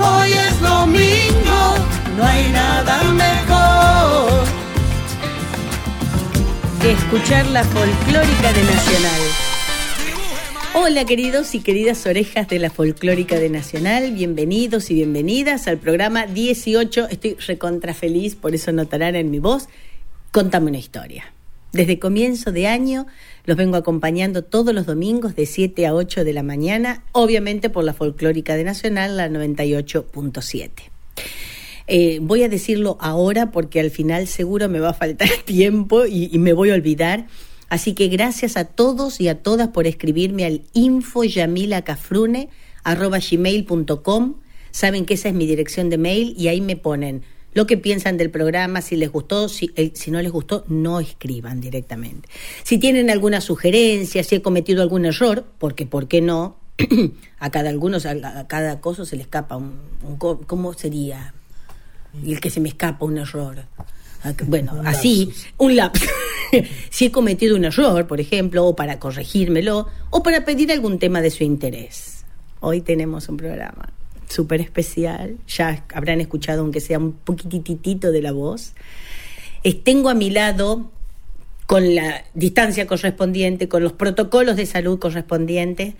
hoy es domingo. No hay nada mejor. que escuchar la folclórica de Nacional. Hola queridos y queridas orejas de la folclórica de Nacional, bienvenidos y bienvenidas al programa 18. Estoy recontra feliz, por eso notarán en mi voz. Contame una historia. Desde comienzo de año los vengo acompañando todos los domingos de 7 a 8 de la mañana, obviamente por la folclórica de Nacional, la 98.7. Eh, voy a decirlo ahora porque al final seguro me va a faltar tiempo y, y me voy a olvidar. Así que gracias a todos y a todas por escribirme al infoyamilacafrune.com. Saben que esa es mi dirección de mail y ahí me ponen lo que piensan del programa, si les gustó, si, eh, si no les gustó, no escriban directamente. Si tienen alguna sugerencia, si he cometido algún error, porque ¿por qué no? a cada algunos, a, a cada cosa se le escapa un, ¿cómo sería? Y el que se me escapa un error. Ah, Bueno, así, un lapso. si he cometido un error, por ejemplo, o para corregírmelo, o para pedir algún tema de su interés. Hoy tenemos un programa súper especial. Ya habrán escuchado, aunque sea un poquititito de la voz. Es- tengo a mi lado, con la distancia correspondiente, con los protocolos de salud correspondientes,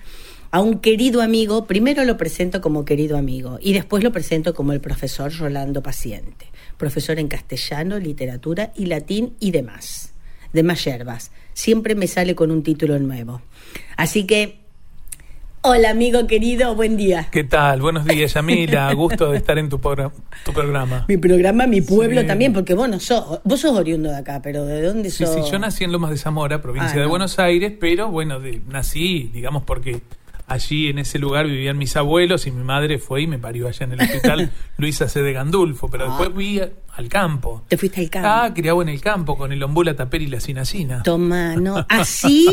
a un querido amigo, primero lo presento como querido amigo y después lo presento como el profesor Rolando Paciente, profesor en castellano, literatura y latín y demás, demás yerbas. Siempre me sale con un título nuevo. Así que, hola amigo querido, buen día. ¿Qué tal? Buenos días, Yamila. Gusto de estar en tu, tu programa. Mi programa, mi pueblo Sí. también, porque vos no sos, vos sos oriundo de acá, pero ¿de dónde Sí, sos? sí, yo nací en Lomas de Zamora, provincia Ah, de no. Buenos Aires, pero bueno, de- nací, digamos, porque allí en ese lugar vivían mis abuelos y mi madre fue y me parió allá en el hospital Luisa C. de Gandulfo, pero Ah. después fui a- al campo. Te fuiste al campo. Ah, criado en el campo con el ombú, la tapera y la cinacina. Toma, no. Así,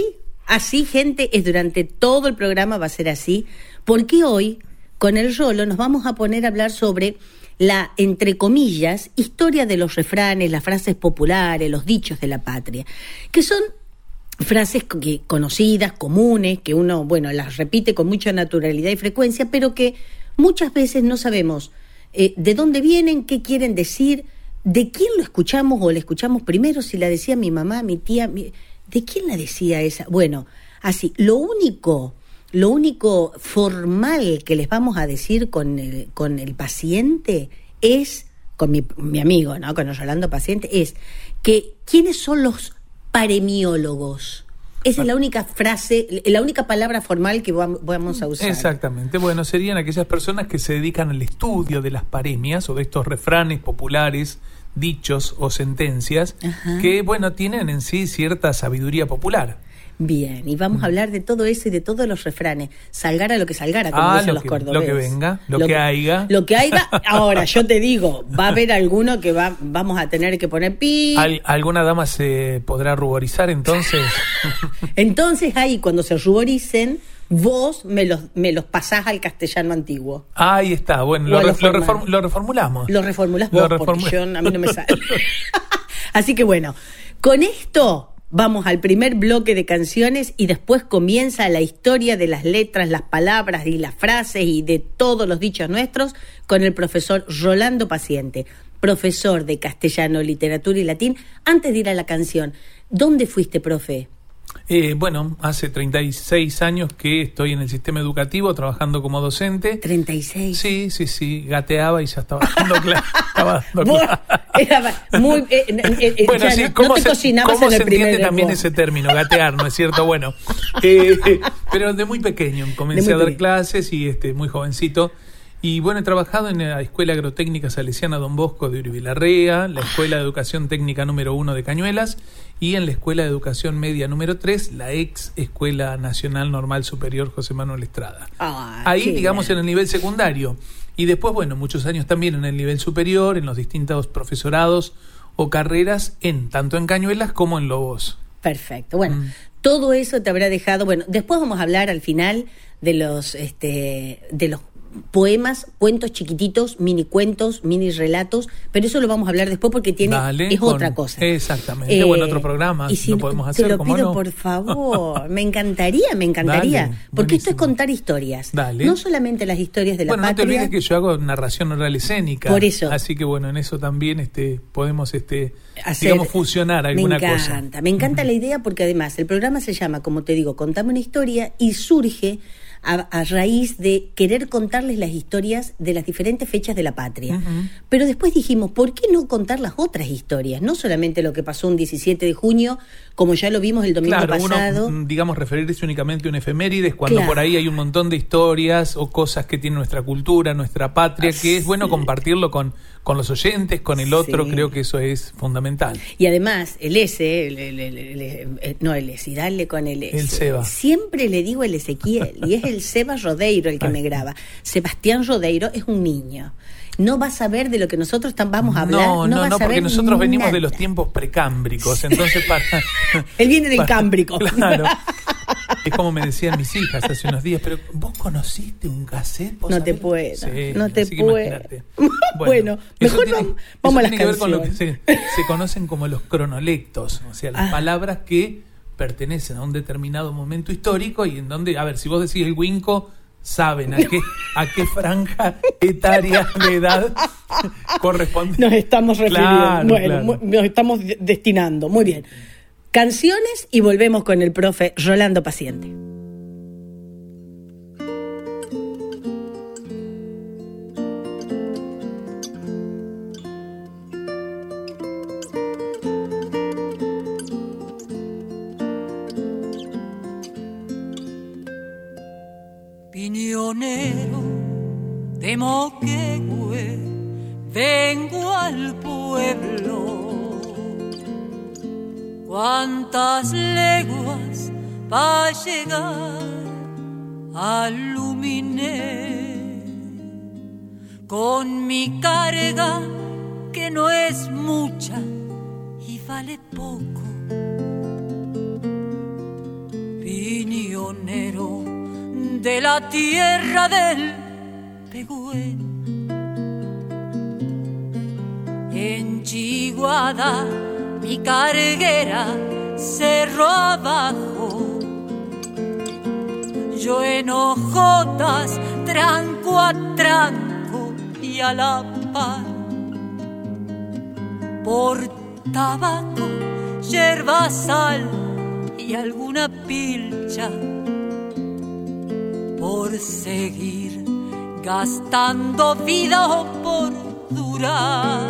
así, gente, es durante todo el programa va a ser así, porque hoy, con el Rolo, nos vamos a poner a hablar sobre la, entre comillas, historia de los refranes, las frases populares, los dichos de la patria, que son frases que, conocidas, comunes, que uno, bueno, las repite con mucha naturalidad y frecuencia, pero que muchas veces no sabemos eh, de dónde vienen, qué quieren decir, de quién lo escuchamos o le escuchamos primero, si la decía mi mamá, mi tía, mi- ¿de quién la decía esa? Bueno, así, lo único, lo único formal que les vamos a decir con el, con el paciente es, con mi, mi amigo, ¿no? Con el Rolando paciente, es que quiénes son los paremiólogos. Esa es la única frase, la única palabra formal que vam- vamos a usar. Exactamente. Bueno, serían aquellas personas que se dedican al estudio de las paremias o de estos refranes populares, dichos o sentencias Ajá. que, bueno, tienen en sí cierta sabiduría popular. Bien, y vamos a hablar de todo eso y de todos los refranes. Salgara lo que salgara, como Ah, dicen lo los que- cordobeses. lo que venga, lo que haya. Lo que haya. Ahora, yo te digo, va a haber alguno que va, vamos a tener que poner pi. ¿Al- ¿Alguna dama se podrá ruborizar entonces? Entonces ahí, cuando se ruboricen, vos me los, me los pasás al castellano antiguo. Ahí está, bueno, lo, re- lo reform- lo reformulamos. Lo reformulás Lo vos, porque yo, a mí no me sale. Así que bueno, con esto vamos al primer bloque de canciones y después comienza la historia de las letras, las palabras y las frases y de todos los dichos nuestros con el profesor Rolando Paciente, profesor de castellano, literatura y latín. Antes de ir a la canción, ¿dónde fuiste, profe? Eh, bueno, hace 36 años que estoy en el sistema educativo trabajando como docente. 36. Sí, sí, sí, gateaba y ya estaba dando clase. estaba dando Vos- clase. era muy, eh, eh, eh, Bueno, sí, no, no ¿cómo te se, cómo en el se entiende también ese término, gatear, ¿no es cierto? Bueno, eh, pero de muy pequeño comencé De muy a dar pequeño. clases y este muy jovencito. Y bueno, he trabajado en la Escuela Agrotécnica Salesiana Don Bosco de Uribilarrea, la Escuela de Educación Técnica número 1 de Cañuelas y en la Escuela de Educación Media número 3, la ex Escuela Nacional Normal Superior José Manuel Estrada. Ah, Ahí, digamos, bien. en el nivel secundario. Y después, bueno, muchos años también en el nivel superior, en los distintos profesorados o carreras, en tanto en Cañuelas como en Lobos. Perfecto. Bueno, Mm. todo eso te habrá dejado. Bueno, después vamos a hablar al final de los, este, de los poemas, cuentos chiquititos, mini cuentos, mini relatos, pero eso lo vamos a hablar después porque tiene Dale, es con- otra cosa. Eh, exactamente. O en otro programa, y si lo no- podemos Te lo ¿cómo pido no? por favor, me encantaría, me encantaría, Dale, porque esto es contar historias, Dale. no solamente las historias de la bueno, no te olvides que yo hago narración oral escénica. Por eso. Así que bueno, en eso también este, podemos, este, hacer- digamos, fusionar alguna me cosa. encanta, Me encanta la idea porque además el programa se llama, como te digo, Contame una historia y surge a, a raíz de querer contarles las historias de las diferentes fechas de la patria. Pero después dijimos, ¿por qué no contar las otras historias? No solamente lo que pasó un 17 de junio, como ya lo vimos el domingo Claro, pasado. uno, mm, digamos, referirse únicamente a un efemérides cuando Claro. por ahí hay un montón de historias o cosas que tiene nuestra cultura, nuestra patria, que es bueno compartirlo con, con los oyentes, con el otro, Sí. creo que eso es fundamental. Y además, el S, el, el- el- el- el- no el S, y dale con el S. El Seba. Siempre le digo el Ezequiel, y es el Seba Rodeiro el que Ay. me graba. Sebastián Rodeiro es un niño. No va a saber de lo que nosotros vamos a hablar. no, no, no, porque nosotros venimos de los tiempos precámbricos, entonces para... Él viene del para- Cámbrico. Claro. Es como me decían mis hijas hace unos días, pero ¿vos conociste un cassette? ¿Vos No te puedo, Sí, no te puedo. Bueno, mejor tiene- vamos a las tiene que ver con lo que se, se conocen como los cronolectos, o sea, las Ah. palabras que pertenecen a un determinado momento histórico y en donde, a ver, si vos decís el Winco, saben a qué, a qué franja etaria de edad corresponde. Nos estamos refiriendo. Claro, bueno, claro. mu- nos estamos de- destinando. Muy bien. Canciones y volvemos con el profe Rolando Paciente. De Moquegüe, llegar al Luminé con mi carga que no es mucha y vale poco. Piñonero de la tierra del Pegüén. En Chiguada, mi carguera, cerro abajo. Yo en tranco a tranco y a la par. Por tabaco, yerba, sal y alguna pilcha por seguir gastando vida o por durar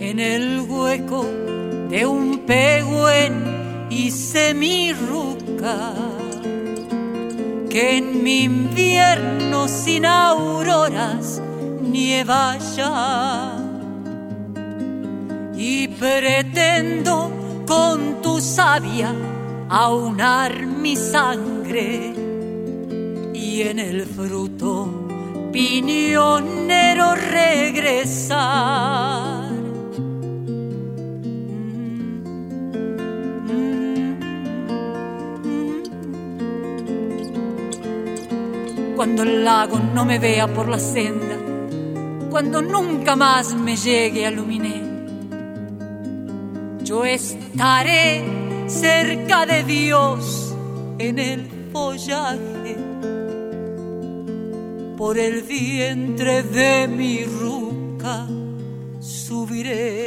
en el hueco de un pegüen y que en mi invierno sin auroras nieva ya y pretendo con tu savia aunar mi sangre y en el fruto piñonero regresar. Cuando el lago no me vea por la senda, cuando nunca más me llegue a Luminé, yo estaré cerca de Dios en el follaje. Por el vientre de mi ruca subiré.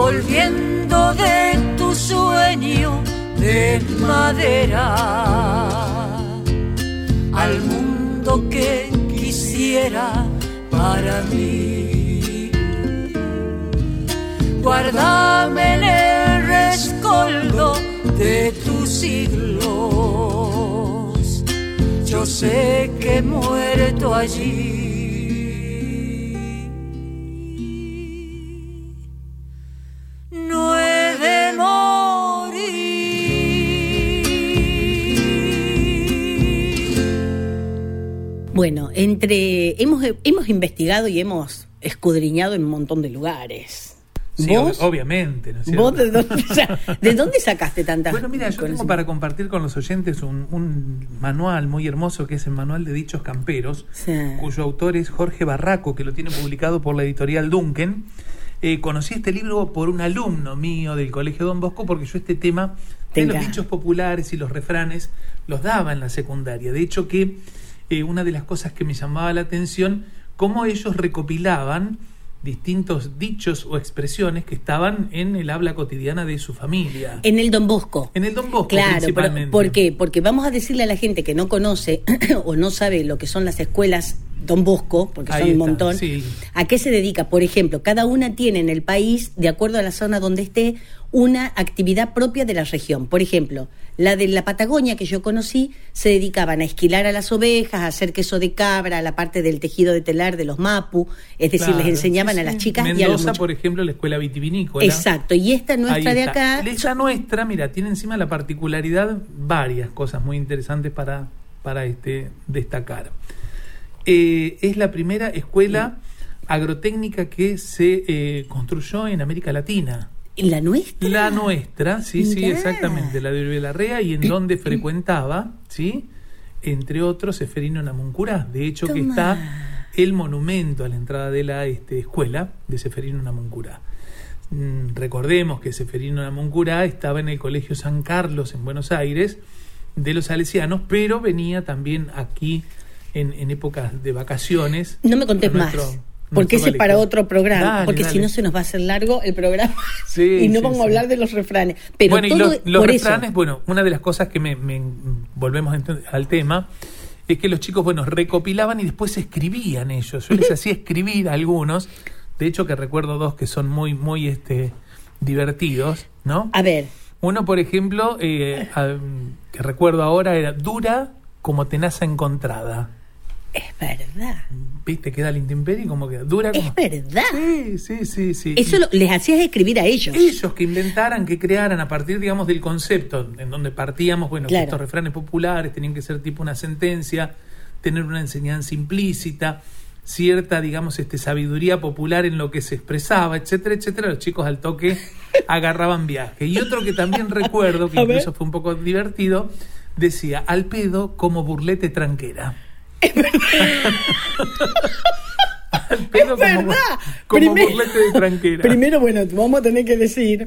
volviendo de tu sueño de madera al mundo que quisiera para mí. Guárdame el rescoldo de tus siglos. Yo sé que muerto allí Bueno, entre hemos, hemos investigado y hemos escudriñado en un montón de lugares. Sí, ¿Vos? ob- obviamente. ¿no es? ¿Vos de dónde, o sea, ¿de dónde sacaste tantas Bueno, mira, yo tengo para compartir con los oyentes un, un manual muy hermoso que es el Manual de Dichos Camperos, Sí. cuyo autor es Jorge Barraco, que lo tiene publicado por la editorial Duncan. Eh, conocí este libro por un alumno mío del Colegio Don Bosco porque yo este tema de los dichos populares y los refranes los daba en la secundaria. De hecho que eh, una de las cosas que me llamaba la atención, cómo ellos recopilaban distintos dichos o expresiones que estaban en el habla cotidiana de su familia. En el Don Bosco. En el Don Bosco, Claro, principalmente. ¿por qué? Porque vamos a decirle a la gente que no conoce o no sabe lo que son las escuelas Don Bosco, porque Ahí son un está, montón. sí. ¿A qué se dedica? Por ejemplo, cada una tiene en el país, de acuerdo a la zona donde esté, una actividad propia de la región. Por ejemplo, la de la Patagonia que yo conocí se dedicaban a esquilar a las ovejas, a hacer queso de cabra, a la parte del tejido de telar de los mapu, es decir, Claro, les enseñaban sí, a las chicas y a los Mendoza, muchachos. por ejemplo, la escuela vitivinícola. Exacto, y esta nuestra de acá Esa nuestra, mira, tiene encima la particularidad, varias cosas muy interesantes para, para este, destacar. Eh, es la primera escuela agrotécnica que se eh, construyó en América Latina. la nuestra. La nuestra, sí, sí, exactamente, la de Urbelarrea y en donde frecuentaba, ¿sí? Entre otros, Seferino Namuncurá. De hecho, que está el monumento a la entrada de la este, escuela de Seferino Namuncurá. Mm, recordemos que Seferino Namuncurá estaba en el Colegio San Carlos en Buenos Aires de los salesianos, pero venía también aquí en, en épocas de vacaciones. No me contés más. Porque ese es para otro programa. Dale, porque si no se nos va a hacer largo el programa. Sí, y no sí, vamos sí. a hablar de los refranes. Pero bueno, y los, los por refranes, eso. bueno, una de las cosas que me, me- volvemos al tema es que los chicos, bueno, recopilaban y después escribían ellos. Yo les hacía escribir a algunos, de hecho que recuerdo dos que son muy, muy este, divertidos, ¿no? A ver, Uno, por ejemplo, eh, a- que recuerdo ahora era dura como tenaza encontrada. Es verdad. ¿Viste? Queda la intemperie como que dura como... Es verdad. Sí, sí, sí, sí. Eso lo- les hacías escribir a ellos. ellos que inventaran, que crearan a partir, digamos, del concepto en donde partíamos, bueno, que Claro. estos refranes populares tenían que ser tipo una sentencia, tener una enseñanza implícita, cierta, digamos, este sabiduría popular en lo que se expresaba, etcétera, etcétera, los chicos al toque agarraban viaje. Y otro que también recuerdo, que incluso fue un poco divertido, decía, al pedo como burlete tranquera. Es como, verdad. como Primer- burlete de tranquera. Primero, bueno, vamos a tener que decir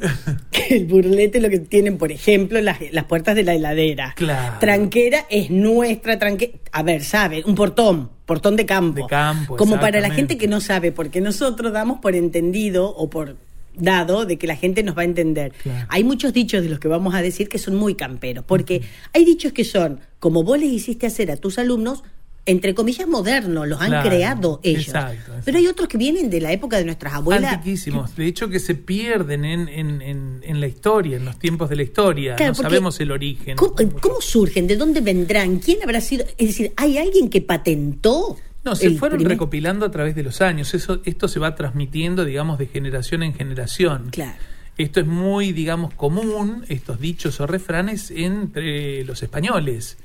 que el burlete lo que tienen, por ejemplo, las, las puertas de la heladera. Claro. Tranquera es nuestra tranquera. A ver, ¿sabe? Un portón, portón de campo. De campo, Como para la gente que no sabe, porque nosotros damos por entendido o por dado de que la gente nos va a entender. Claro. Hay muchos dichos de los que vamos a decir que son muy camperos, porque hay dichos que son, como vos les hiciste hacer a tus alumnos, entre comillas modernos, los han Claro, creado ellos. exacto, exacto. Pero hay otros que vienen de la época de nuestras abuelas. Antiquísimos. De hecho, que se pierden en, en, en, en la historia, en los tiempos de la historia. Claro, no sabemos el origen. ¿Cómo, cómo surgen? ¿De dónde vendrán? ¿Quién habrá sido? Es decir, ¿hay alguien que patentó? No, se fueron primer- recopilando a través de los años. Eso, esto se va transmitiendo, digamos, de generación en generación. Claro. Esto es muy, digamos, común, estos dichos o refranes entre los españoles.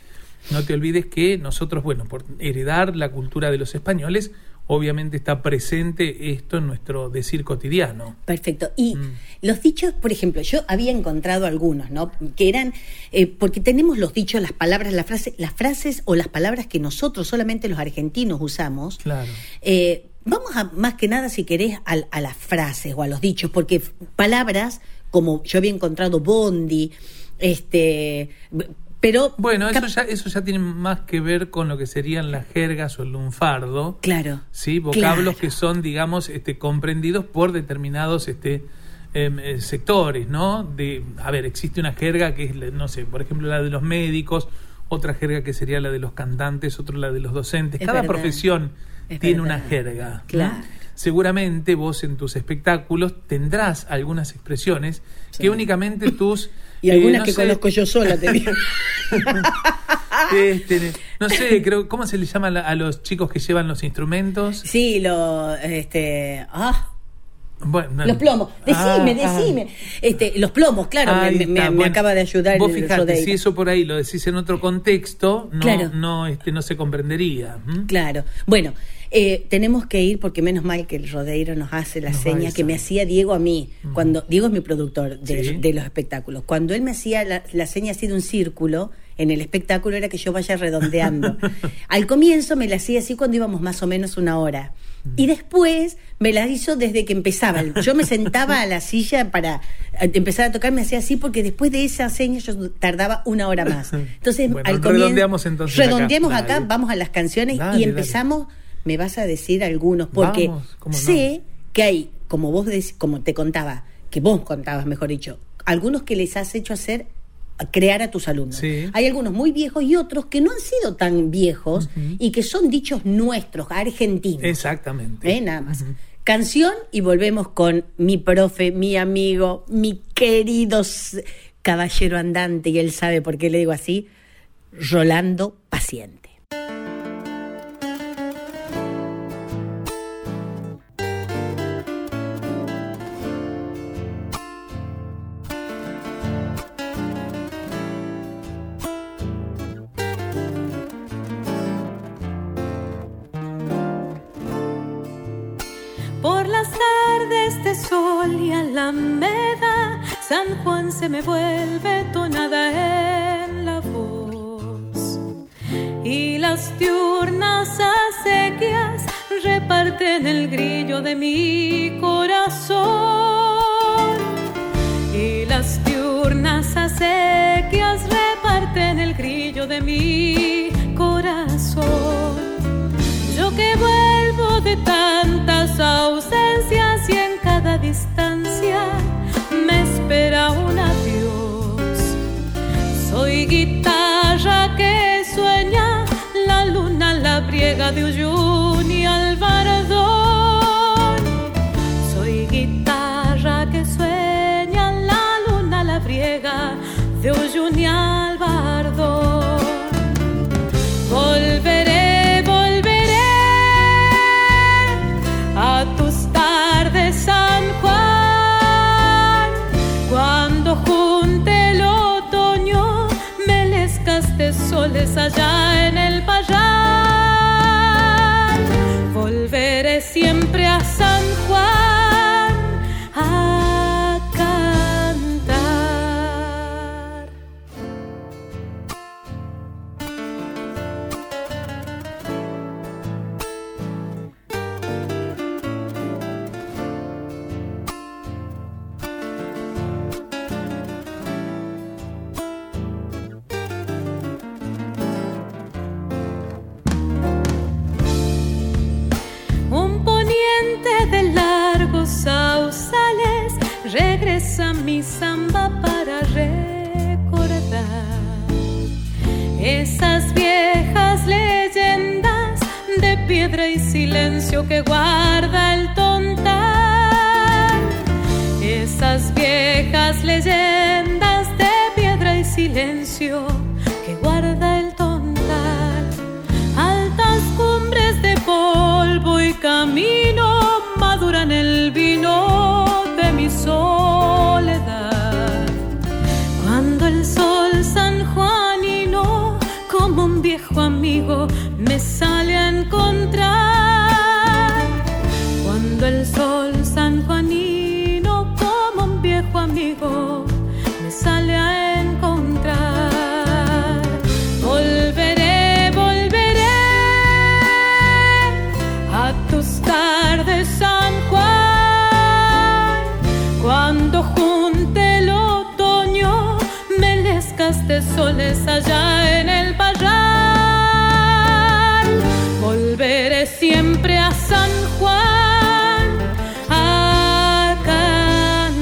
No te olvides que nosotros, bueno, por heredar la cultura de los españoles, obviamente está presente esto en nuestro decir cotidiano. Perfecto. Y Mm. los dichos, por ejemplo, yo había encontrado algunos, ¿no? Que eran, eh, porque tenemos los dichos, las palabras, las frases, las frases o las palabras que nosotros, solamente los argentinos, usamos. Claro. Eh, vamos a, más que nada, si querés, al- a, las frases o a los dichos, porque palabras, como yo había encontrado bondi, este, pero... Bueno, eso ya, eso ya tiene más que ver con lo que serían las jergas o el lunfardo. Claro. Sí, vocablos Claro. que son, digamos, este, comprendidos por determinados este, em, eh, sectores, ¿no? De, a ver, existe una jerga que es, no sé, por ejemplo, la de los médicos, otra jerga que sería la de los cantantes, otra la de los docentes. Es Cada verdad. profesión Es tiene verdad. una jerga. ¿no? Seguramente vos en tus espectáculos tendrás algunas expresiones que únicamente tus... Y eh, algunas no que sé, conozco yo sola, te digo. este, no sé, creo, ¿cómo se le llama a los chicos que llevan los instrumentos? Sí, lo, este, ah, Bueno, los plomos. Decime, Ah, ah. decime. Este, los plomos, claro, me, me- bueno. acaba de ayudar Vos fijate, si eso por ahí lo decís en otro contexto, no, Claro. no, este, no se comprendería. Claro. Bueno, eh, tenemos que ir porque menos mal que el Rodeiro nos hace la Nos seña que me hacía Diego a mí. Cuando Diego es mi productor de, Sí. de los espectáculos. Cuando él me hacía la, la seña así de un círculo en el espectáculo era que yo vaya redondeando. Al comienzo me la hacía así cuando íbamos más o menos una hora. Y después me la hizo desde que empezaba. Yo me sentaba a la silla para eh, empezar a tocar, me hacía así porque después de esa seña yo tardaba una hora más. Entonces, Bueno, al comienzo. redondeamos entonces acá. Redondeemos acá, vamos a las canciones Dale, y dale. Me vas a decir algunos, porque Vamos, cómo no. sé que hay, como vos dec- como te contaba, que vos contabas, mejor dicho, algunos que les has hecho hacer crear a tus alumnos. Sí. Hay algunos muy viejos y otros que no han sido tan viejos y que son dichos nuestros, argentinos. Exactamente. ¿Eh? Nada más. Canción y volvemos con mi profe, mi amigo, mi querido caballero andante, y él sabe por qué le digo así, Rolando Paciente. Me vuelve tonada en la voz. Y las diurnas acequias reparten el grillo de mi corazón. Y las diurnas acequias reparten el grillo de mi corazón. Yo que vuelvo de tantas ausencias y en cada distancia la briega siempre a San Juan a cantar.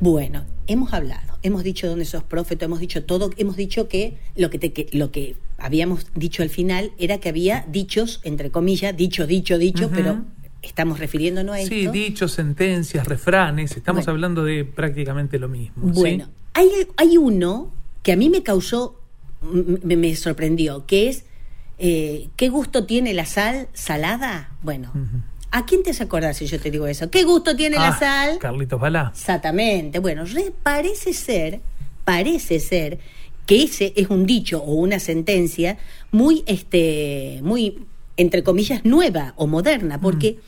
Bueno, hemos hablado hemos dicho dónde sos profeta, hemos dicho todo, hemos dicho que lo que, te, que lo que habíamos dicho al final era que había dichos, entre comillas, dicho, dicho, dicho, pero estamos refiriéndonos a esto. Sí, dichos, sentencias, refranes, estamos Bueno. hablando de prácticamente lo mismo. ¿sí? Bueno, hay, hay uno que a mí me causó, me sorprendió, que es, eh, ¿qué gusto tiene la sal salada? Bueno. ¿a quién te has acordar si yo te digo eso? ¿Qué gusto tiene la Ah, sal? Carlitos Balá. Exactamente. Bueno, re- parece ser, parece ser que ese es un dicho o una sentencia muy, este, muy, entre comillas, nueva o moderna, porque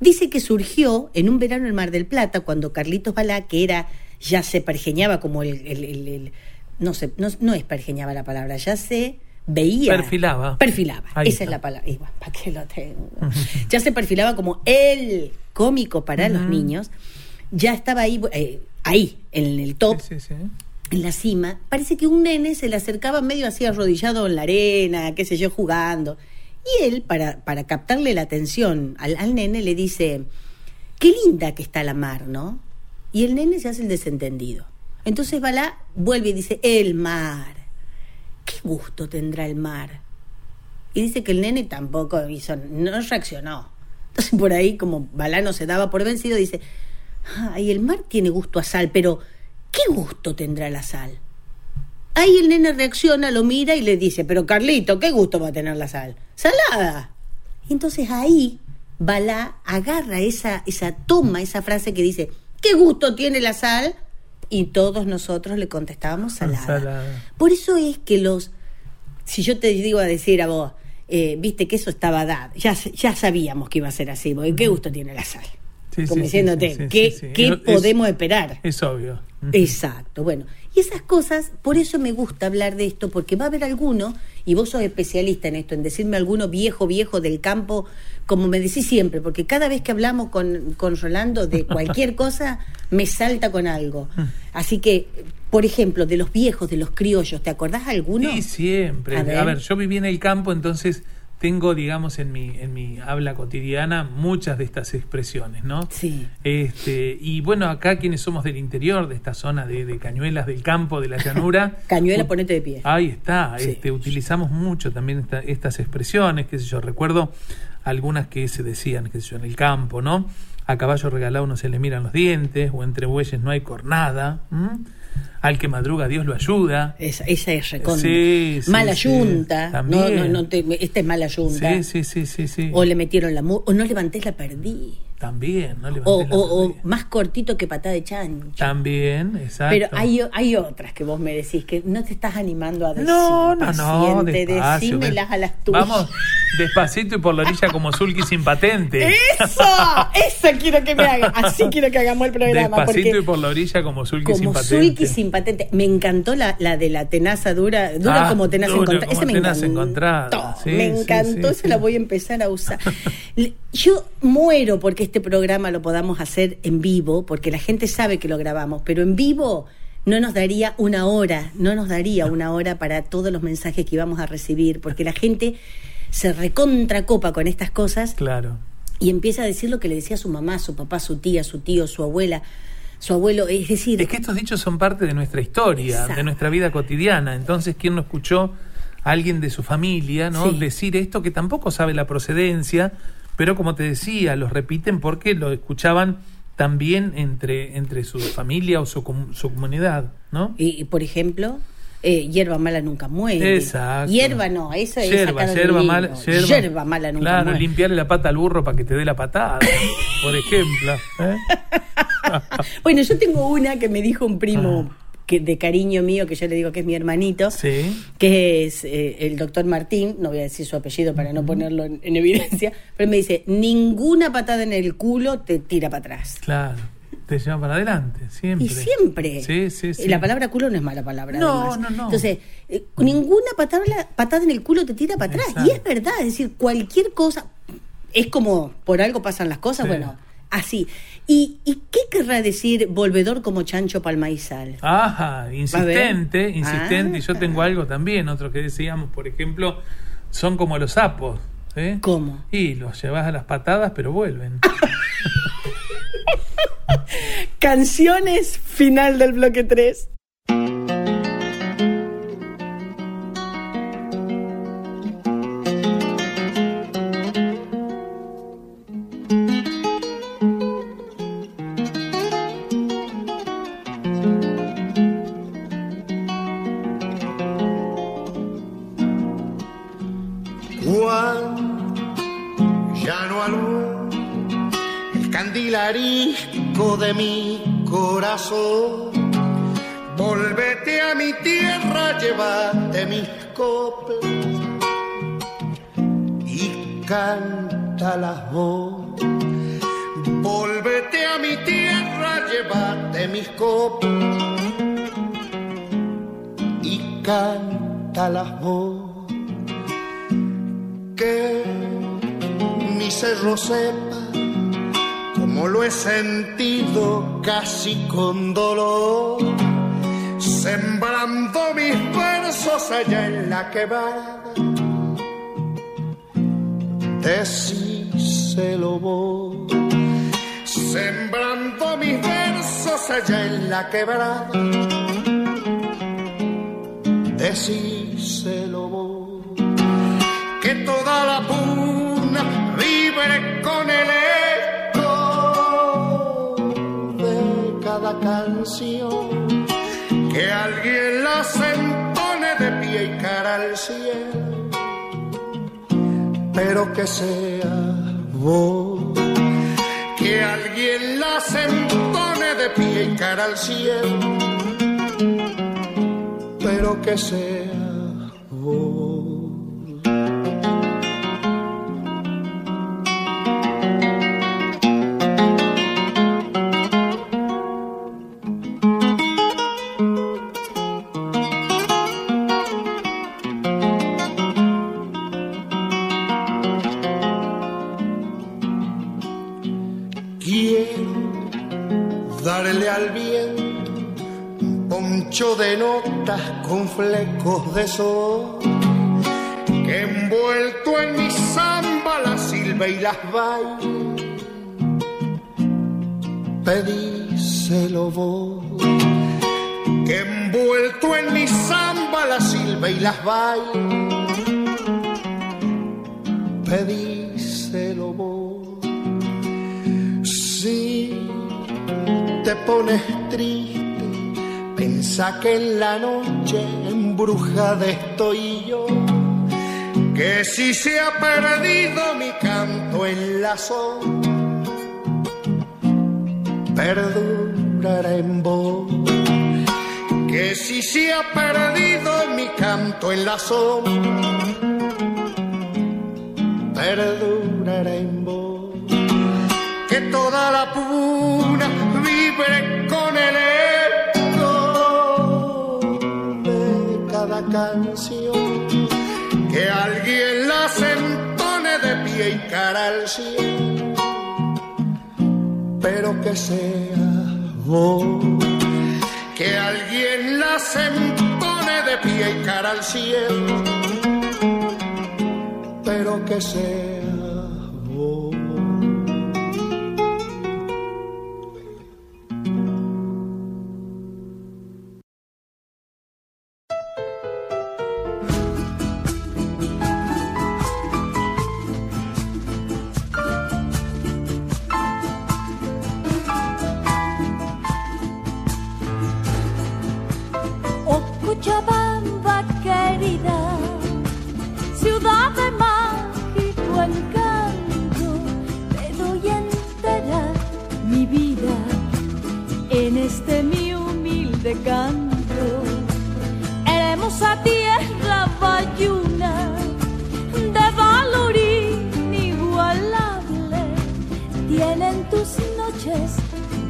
dice que surgió en un verano en Mar del Plata, cuando Carlitos Balá, que era, ya se pergeñaba como el, el- el- el- no sé, no, no es pergeñaba la palabra, ya se veía. Perfilaba. Perfilaba. Ahí Esa está. es la palabra. Y bueno, ¿para qué lo tengo? ya se perfilaba como el cómico para los niños. Ya estaba ahí, eh, ahí, en el top, Sí, sí, sí. en la cima. Parece que un nene se le acercaba medio así arrodillado en la arena, qué sé yo, jugando. Y él, para, para captarle la atención al, al nene, le dice, qué linda que está la mar, ¿no? Y el nene se hace el desentendido. Entonces Balá vuelve y dice, el mar. ¿Qué gusto tendrá el mar? Y dice que el nene tampoco hizo, no reaccionó. Entonces por ahí, como Balá no se daba por vencido, dice, ay, el mar tiene gusto a sal, pero ¿qué gusto tendrá la sal? Ahí el nene reacciona, lo mira y le dice, pero Carlito, ¿qué gusto va a tener la sal? Salada. Y entonces ahí Balá agarra esa, esa toma, esa frase que dice, ¿qué gusto tiene la sal? Y todos nosotros le contestábamos salada. Salada. Por eso es que los, si yo te digo a decir a vos, eh, viste que eso estaba dado, ya, ya sabíamos que iba a ser así, porque ¿qué gusto tiene la sal? Sí, Como sí, diciéndote, sí, ¿qué, qué Es- podemos esperar? Es obvio. Exacto, bueno. Y esas cosas, por eso me gusta hablar de esto, porque va a haber alguno, y vos sos especialista en esto, en decirme alguno viejo, viejo del campo, como me decís siempre, porque cada vez que hablamos con, con Rolando de cualquier cosa, me salta con algo. Así que, por ejemplo, de los viejos, de los criollos, ¿te acordás alguno? Sí, siempre. A ver. yo viví en el campo, entonces tengo, digamos, en mi, en mi habla cotidiana muchas de estas expresiones, ¿no? Sí. Este, y bueno, acá quienes somos del interior, de esta zona de, de Cañuelas, del campo, de la llanura. Cañuela, ponete de pie. Ahí está, Sí. este, utilizamos mucho también esta- estas expresiones, qué sé yo, recuerdo algunas que se decían, qué sé yo, en el campo, ¿no? A caballo regalado no se le miran los dientes, o entre bueyes no hay cornada. Al que madruga Dios lo ayuda. Esa, esa es recontra. Sí, sí, mala sí. yunta. No, no, no te- esta es mala yunta. Sí, sí, sí, sí, sí. O le metieron la mu o no levantés la perdí. También, no O, o- o más cortito que patada de chancho. También, exacto. Pero hay, hay otras que vos me decís que no te estás animando a decir. No, no, no, despacio. decímelas a las tuyas. Vamos, despacito y por la orilla como Zulki sin patente. ¡Eso! Eso quiero que me haga. Así quiero que hagamos el programa. Despacito y por la orilla como Zulki sin como patente. Zulki sin patente. Me encantó la, la de la tenaza dura, dura Ah, como tenaza encontrada. como Esa me encantó. encontrada. Sí, me encantó, sí, esa la voy a empezar a usar. Yo muero porque este programa lo podamos hacer en vivo, porque la gente sabe que lo grabamos, pero en vivo no nos daría una hora, no nos daría una hora para todos los mensajes que íbamos a recibir, porque la gente se recontracopa con estas cosas Claro. y empieza a decir lo que le decía su mamá, su papá, su tía, su tío, su abuela, su abuelo. Es decir, Es que estos dichos son parte de nuestra historia, Exacto. de nuestra vida cotidiana. Entonces, ¿quién no escuchó a alguien de su familia no Sí. decir esto que tampoco sabe la procedencia, pero como te decía, los repiten porque lo escuchaban también entre, entre su familia o su, su comunidad, ¿no? y, y, por ejemplo, eh, hierba mala nunca muere. Exacto. Hierba no, eso es sacar del yerba libro. mala, nunca Claro, muere. limpiarle la pata al burro para que te dé la patada, por ejemplo. ¿eh? Bueno, yo tengo una que me dijo un primo Ah. Que de cariño mío, que yo le digo que es mi hermanito, Sí. que es eh, el doctor Martín, no voy a decir su apellido para no ponerlo en, en evidencia, pero me dice, ninguna patada en el culo te tira para atrás. Claro, te lleva para adelante, siempre. Y siempre. Sí, sí, sí. La palabra culo no es mala palabra. No, además. no, no. Entonces, eh, ninguna patada, patada en el culo te tira para atrás. Exacto. Y es verdad, es decir, cualquier cosa, es como por algo pasan las cosas, Sí. bueno, así. ¿Y, ¿Y qué querrá decir volvedor como chancho palmaizal? Ajá, insistente, insistente. Y yo Ah. tengo algo también, otro que decíamos, por ejemplo, son como los sapos. ¿eh? ¿Cómo? Y los llevas a las patadas, pero vuelven. Canciones final del bloque 3. Candilarisco de mi corazón. Volvete a mi tierra, llévate mis coplas y canta las voz. Volvete a mi tierra, llévate mis coplas y canta las voz que mi cerro sepa lo he sentido casi con dolor, sembrando mis versos allá en la quebrada. Decíselo vos, sembrando mis versos allá en la quebrada. Decíselo vos que toda la puna vibre con el cada canción, que alguien la entone de pie y cara al cielo, pero que sea vos, que alguien la entone de pie y cara al cielo, pero que sea de notas con flecos de sol que envuelto en mi samba la silba y las baile. Pedíselo vos que envuelto en mi samba la silba y las baile. Pedíselo vos si te pones triste, pensa que en la noche embrujada estoy yo. Que si se ha perdido mi canto en la sombra, perdurará en vos. Que si se ha perdido mi canto en la sombra, perdurará en vos que toda la puna canción, que alguien la entone de pie y cara al cielo, pero que sea vos, que alguien la entone de pie y cara al cielo, pero que sea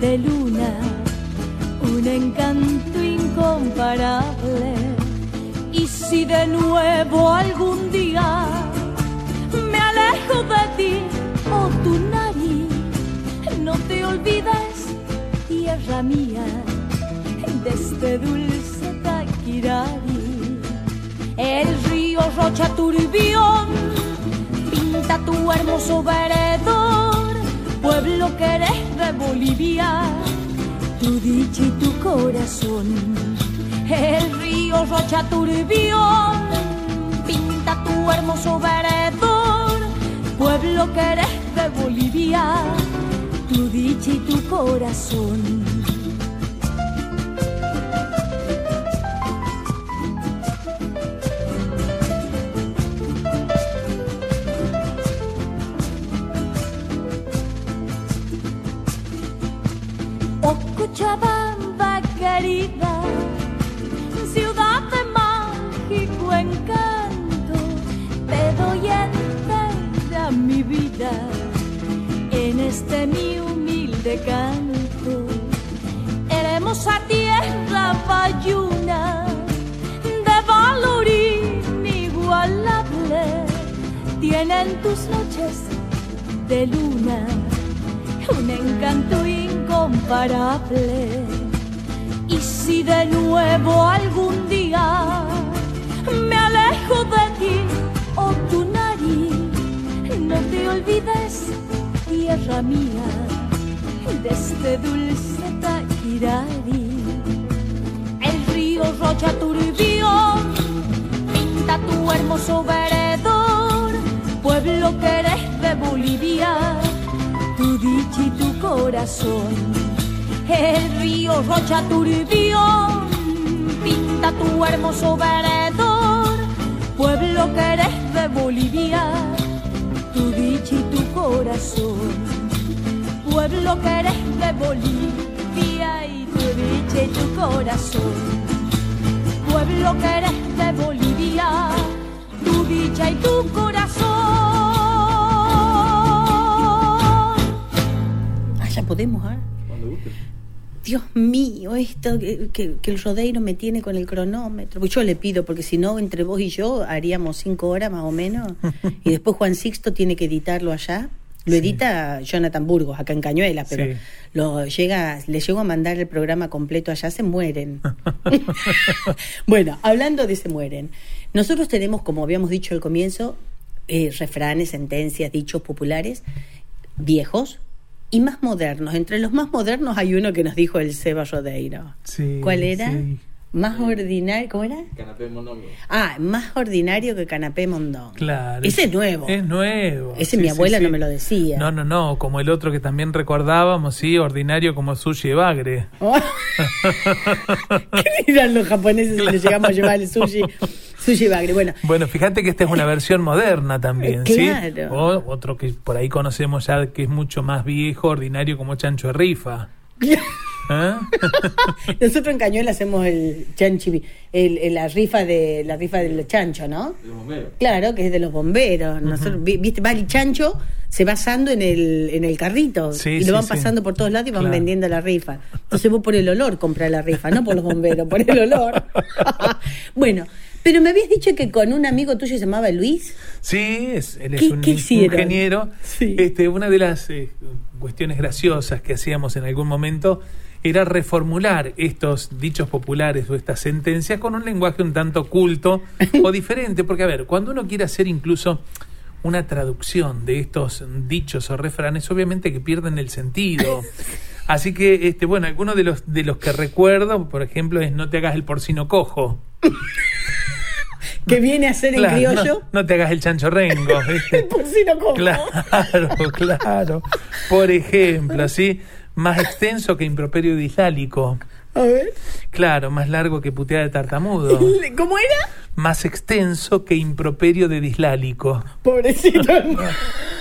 de luna un encanto incomparable. Y si de nuevo algún día me alejo de ti, oh tu nariz, no te olvides, tierra mía, de este dulce taquirari. El río Rocha Turbión pinta tu hermoso veredor, pueblo que eres de Bolivia tu dicha y tu corazón El río Rocha Turbión pinta tu hermoso veredor, pueblo que eres de Bolivia, tu dicha y tu corazón. Encanto, te doy entera mi vida en este mi humilde canto. Hermosa tierra bayuna, de valor inigualable, tienen tus noches de luna un encanto incomparable. Y si de nuevo algún día me alejo de ti o tu nariz, no te olvides, tierra mía, de este dulce Taquirari. El río Rocha Turbión pinta tu hermoso veredor, pueblo que eres de Bolivia tu dicha y tu corazón. El río Rocha Turbión pinta tu hermoso veredor, pueblo que eres de Bolivia, tu dicha y tu corazón. Pueblo que eres de Bolivia y tu dicha y tu corazón. Pueblo que eres de Bolivia, tu dicha y tu corazón. Ah, ya podemos, ¿ah? Dios mío, esto que, que- que el rodeiro me tiene con el cronómetro. Pues yo le pido, porque si no, entre vos y yo haríamos cinco horas más o menos. y después Juan Sixto tiene que editarlo allá. Lo Sí. edita Jonathan Burgos, acá en Cañuelas, pero Sí. lo llega, le llego a mandar el programa completo allá, se mueren. bueno, hablando de se mueren, nosotros tenemos, como habíamos dicho al comienzo, eh, refranes, sentencias, dichos populares viejos y más modernos. Entre los más modernos hay uno que nos dijo el Seba Rodeiro. Sí, ¿Cuál era? sí. Más ordinario, ¿cómo era? Canapé mondongo. Ah, más ordinario que canapé mondón. Claro. Ese es nuevo. Es nuevo. Ese mi abuela no me lo decía. No, no, no. Como el otro que también recordábamos, sí, ordinario como sushi de bagre. ¿Qué dirán los japoneses si les llegamos a llevar el sushi? Sushi bagre. Bueno, Bueno, fíjate que esta es una versión moderna también, ¿sí? Claro. O otro que por ahí conocemos ya que es mucho más viejo, ordinario como chancho de rifa. ¿Eh? nosotros en Cañuela hacemos el chanchi, el, el- la rifa de la rifa del chancho, ¿no? Los bomberos. Claro, que es de los bomberos. Nosotros, vi- viste, va el chancho, se va asando en el, en el carrito Sí, y lo sí, van sí. pasando por todos lados y van Claro. vendiendo la rifa. Entonces vos por el olor compras la rifa, no por los bomberos, por el olor. bueno, pero me habías dicho que con un amigo tuyo se llamaba Luis. Sí, es, él es ¿Qué- un ingeniero. Sí. Este, una de las eh, cuestiones graciosas que hacíamos en algún momento era reformular estos dichos populares o estas sentencias con un lenguaje un tanto culto o diferente. Porque, a ver, cuando uno quiere hacer incluso una traducción de estos dichos o refranes, obviamente que pierden el sentido. Así que, este, bueno, algunos de los, de los que recuerdo, por ejemplo, es no te hagas el porcino cojo. Que viene a ser en Claro, criollo. no, no te hagas el chancho rengo. ¿viste? Por si no como. Claro, claro. Por ejemplo, ¿sí? Más extenso que improperio dislálico. A ver. Claro, más largo que puteada de tartamudo. ¿Cómo era? Más extenso que improperio de dislálico. Pobrecito.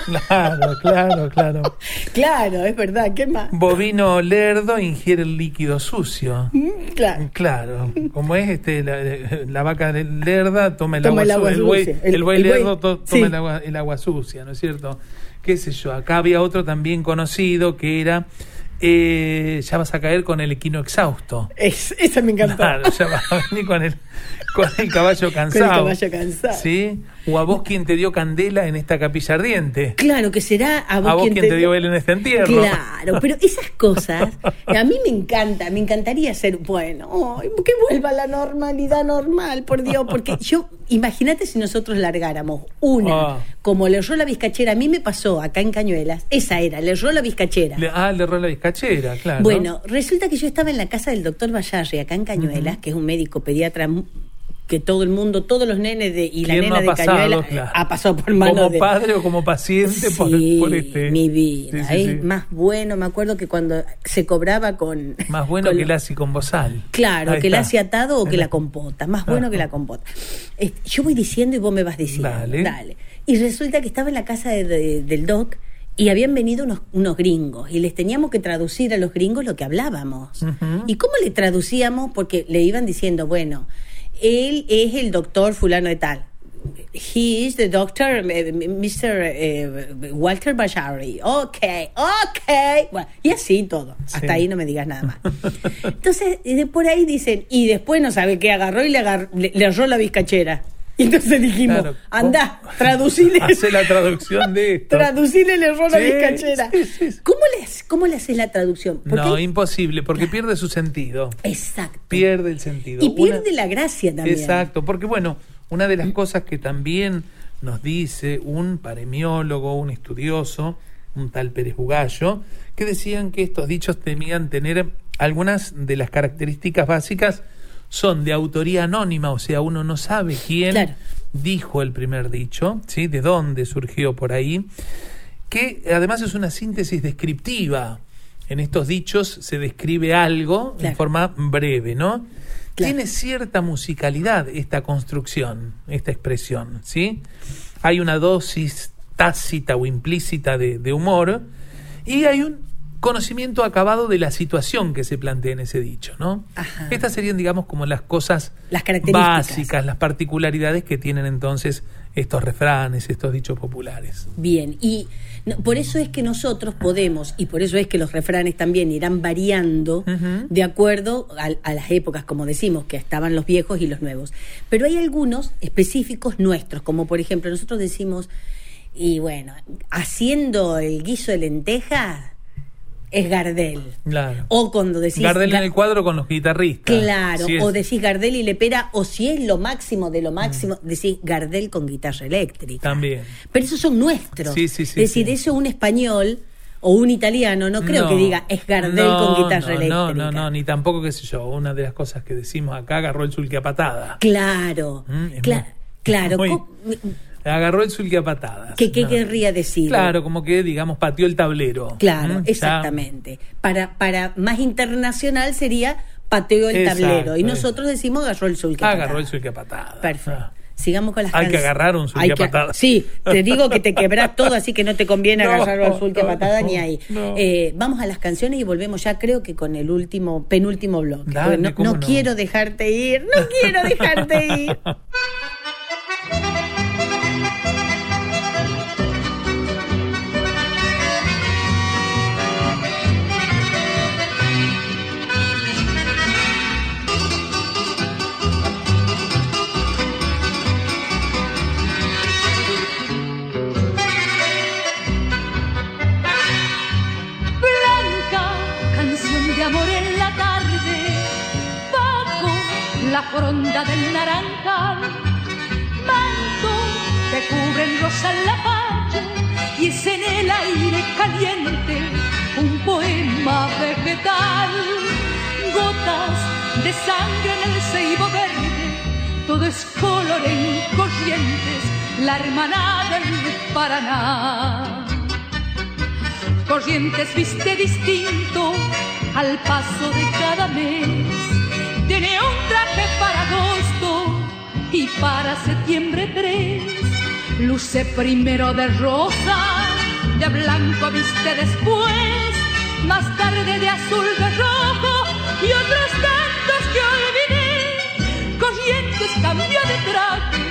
Claro, claro, claro. claro, es verdad. ¿Qué más? Bovino lerdo ingiere el líquido sucio. Mm, Claro. Claro, como es este la, la vaca lerda toma el Toma agua, el agua su- el buey, sucia. el, El- buey el buey, lerdo to- toma sí. el agua el agua sucia, ¿no es cierto? Qué sé yo, acá había otro también conocido que era eh, ya vas a caer con el equino exhausto. Es- esa me encantó. Claro, ya vas a venir con el con el caballo cansado. caballo cansado. Sí. O a vos quien te dio candela en esta capilla ardiente. Claro, que será a vos, A vos quien te dio él en este entierro. Claro, pero esas cosas a mí me encanta, me encantaría ser, bueno, que vuelva la normalidad normal, por Dios, porque yo, imagínate si nosotros largáramos una, Ah. como le erró la bizcachera, a mí me pasó acá en Cañuelas, esa era, le erró la bizcachera. Le- ah, le erró la bizcachera, claro. Bueno, resulta que yo estaba en la casa del doctor Bayarri, acá en Cañuelas, que es un médico pediatra que todo el mundo, todos los nenes de, y la ¿Quién nena no ha de pasado, eh, claro? ha pasado por manos Como de... padre o como paciente por, Sí, por este. mi vida. Sí, sí, es sí. más bueno, me acuerdo que cuando se cobraba con... Más bueno con- que el asi con bozal. Claro, Ahí que el está. asi atado o que la compota. Más bueno que la compota. Este, yo voy diciendo y vos me vas diciendo. Dale. Y resulta que estaba en la casa de- de- del doc y habían venido unos, unos gringos y les teníamos que traducir a los gringos lo que hablábamos. ¿Y cómo le traducíamos? Porque le iban diciendo, bueno, él es el doctor fulano de tal. He is the doctor, eh, Mr. eh, Walter Bashari. Ok, ok. Bueno, y así todo. Sí. Hasta ahí no me digas nada más. Entonces, de por ahí dicen, y después no sabe qué agarró y le, agar- le, le erró la bizcachera. Y entonces dijimos, Claro. anda, traducile. Hace la traducción de esto. Traducile el error a Sí, bizcachera. sí, sí, sí. ¿Cómo, le, ¿Cómo le haces la traducción? No, hay- imposible, porque pierde su sentido. Exacto. Pierde el sentido. Y pierde Una- la gracia también. Exacto, porque bueno, una de las cosas que también nos dice un paremiólogo, un estudioso, un tal Pérez Bugallo, que decían que estos dichos temían tener algunas de las características básicas son de autoría anónima, o sea, uno no sabe quién Claro. dijo el primer dicho, ¿sí? de dónde surgió por ahí, que además es una síntesis descriptiva. En estos dichos se describe algo en Claro. forma breve, ¿no? Claro. Tiene cierta musicalidad esta construcción, esta expresión, ¿sí? Hay una dosis tácita o implícita de, de humor y hay un conocimiento acabado de la situación que se plantea en ese dicho, ¿no? Ajá. Estas serían, digamos, como las cosas Las características. básicas, las particularidades que tienen entonces estos refranes, estos dichos populares. Bien, y no- por eso es que nosotros podemos, y por eso es que los refranes también irán variando de acuerdo a, a las épocas, como decimos, que estaban los viejos y los nuevos. Pero hay algunos específicos nuestros, como por ejemplo, nosotros decimos, y bueno, haciendo el guiso de lenteja es Gardel. Claro. O cuando decís... Gardel en el cuadro con los guitarristas. Claro, es- o decís Gardel y Lepera, o si es lo máximo de lo máximo, decís Gardel con guitarra eléctrica. También. Pero esos son nuestros. Sí, sí, sí, es decir, sí. eso un español o un italiano, no creo No, que diga es Gardel no, con guitarra no, eléctrica. No, no, no, ni tampoco, qué sé yo, una de las cosas que decimos acá, agarró el sulque a patada. Claro, Mm, muy- claro. muy- Agarró el sulque a patadas. ¿Qué, qué No. querría decir? Claro, como que, digamos, pateó el tablero. Claro, Mm, exactamente. Para, para más internacional sería pateó el Exacto, tablero. Y nosotros decimos agarró el sulque. Agarró el sulque a patadas. Perfecto. Ah. Sigamos con las Hay que agarrar un Hay a patadas. Sí, te digo que te quebrás todo, así que no te conviene No, agarrarlo al sulque a no, patada no, ni ahí. Eh, vamos a las canciones y volvemos ya, creo que con el último, penúltimo bloque. Dale, no. quiero dejarte ir, no quiero dejarte ir. la fronda del naranjal, manto que cubre el rosal la pacha y es en el aire caliente un poema vegetal, gotas de sangre en el ceibo verde, todo es color en corrientes, la hermanada del Paraná. Corrientes viste distinto al paso de cada mes. Tiene un traje para agosto y para septiembre tres. Luce primero de rosa, de blanco viste después, más tarde de azul de rojo y otros tantos que olvidé. Corrientes cambia de traje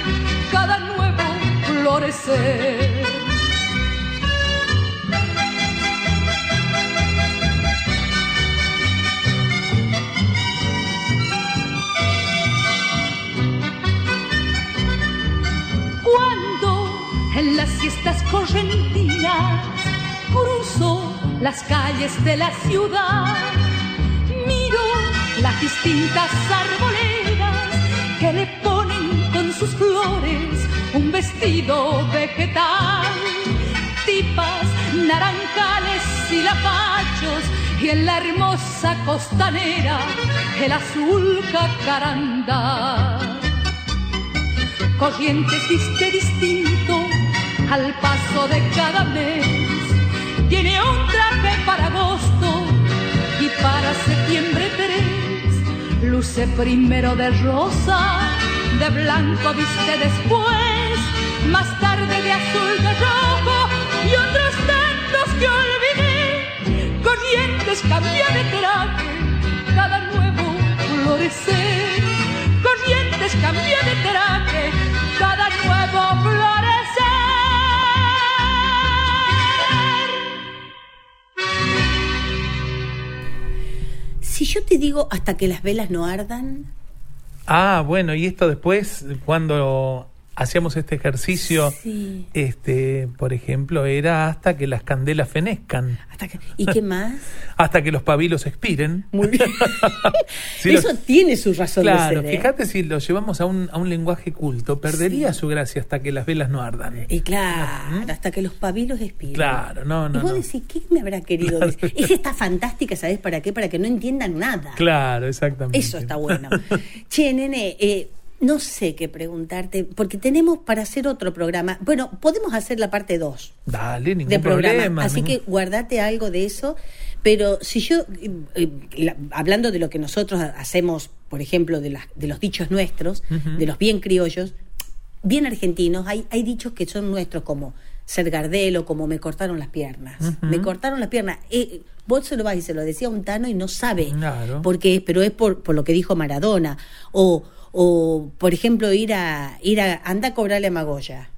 cada nuevo florecer. Siestas correntinas, cruzo las calles de la ciudad, miro las distintas arboledas que le ponen con sus flores un vestido vegetal, tipas, naranjales y lapachos, y en la hermosa costanera el azul jacaranda. Corrientes viste distinto al paso de cada mes, tiene un traje para agosto y para septiembre tres, luce primero de rosa, de blanco viste después, más tarde de azul de rojo y otros tantos que olvidé. Corrientes cambia de traje, cada nuevo florecer. Corrientes cambia de traje, cada nuevo yo te digo hasta que las velas no ardan, Ah, bueno, y esto después, cuando hacíamos este ejercicio, Sí. este, por ejemplo, era hasta que las candelas fenezcan, hasta que, ¿y qué más? hasta que los pabilos expiren. Muy bien. Si Eso tiene su razón Claro, de ser. ¿eh? fíjate si lo llevamos a un, a un lenguaje culto, perdería su gracia hasta que las velas no ardan. Y claro, hasta que los pabilos expiren. Claro, no, no, Y vos no. decís, ¿qué me habrá querido decir? Esa está fantástica, ¿sabés para qué? Para que no entiendan nada. Claro, exactamente. Eso está bueno. che, nene, eh, no sé qué preguntarte, porque tenemos para hacer otro programa. Bueno, podemos hacer la parte 2 Dale, ningún de programa. problema. Así ningún- que guardate algo de eso. Pero si yo, eh, eh, la- hablando de lo que nosotros hacemos, por ejemplo, de, las, de los dichos nuestros, de los bien criollos, bien argentinos, hay, hay dichos que son nuestros como ser gardelo, como me cortaron las piernas. Me cortaron las piernas. Eh, vos se lo vas y se lo decía a un tano y no sabe Claro. por qué, pero es por, por lo que dijo Maradona. O, o por ejemplo, ir a, ir a, anda a cobrarle a Magoya.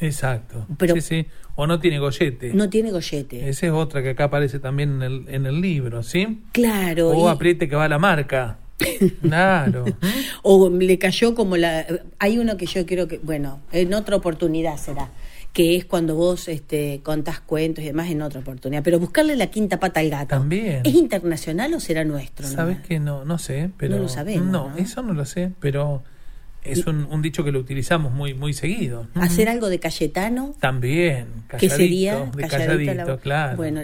Exacto. Pero- sí, sí. O no tiene gollete. No tiene gollete. Esa es otra que acá aparece también en el, en el libro, ¿sí? Claro. O y- apriete que va la marca. Claro. o le cayó como la hay uno que yo creo que bueno en otra oportunidad será que es cuando vos este contás cuentos y demás en otra oportunidad pero buscarle la quinta pata al gato También. es internacional o será nuestro ¿Sabes que no? No sé, pero... No lo sabemos, No, ¿no? eso no lo sé, pero es un, un dicho que lo utilizamos muy muy seguido. hacer algo de Cayetano También, que calladito, sería de calladito calladito, la- claro. bueno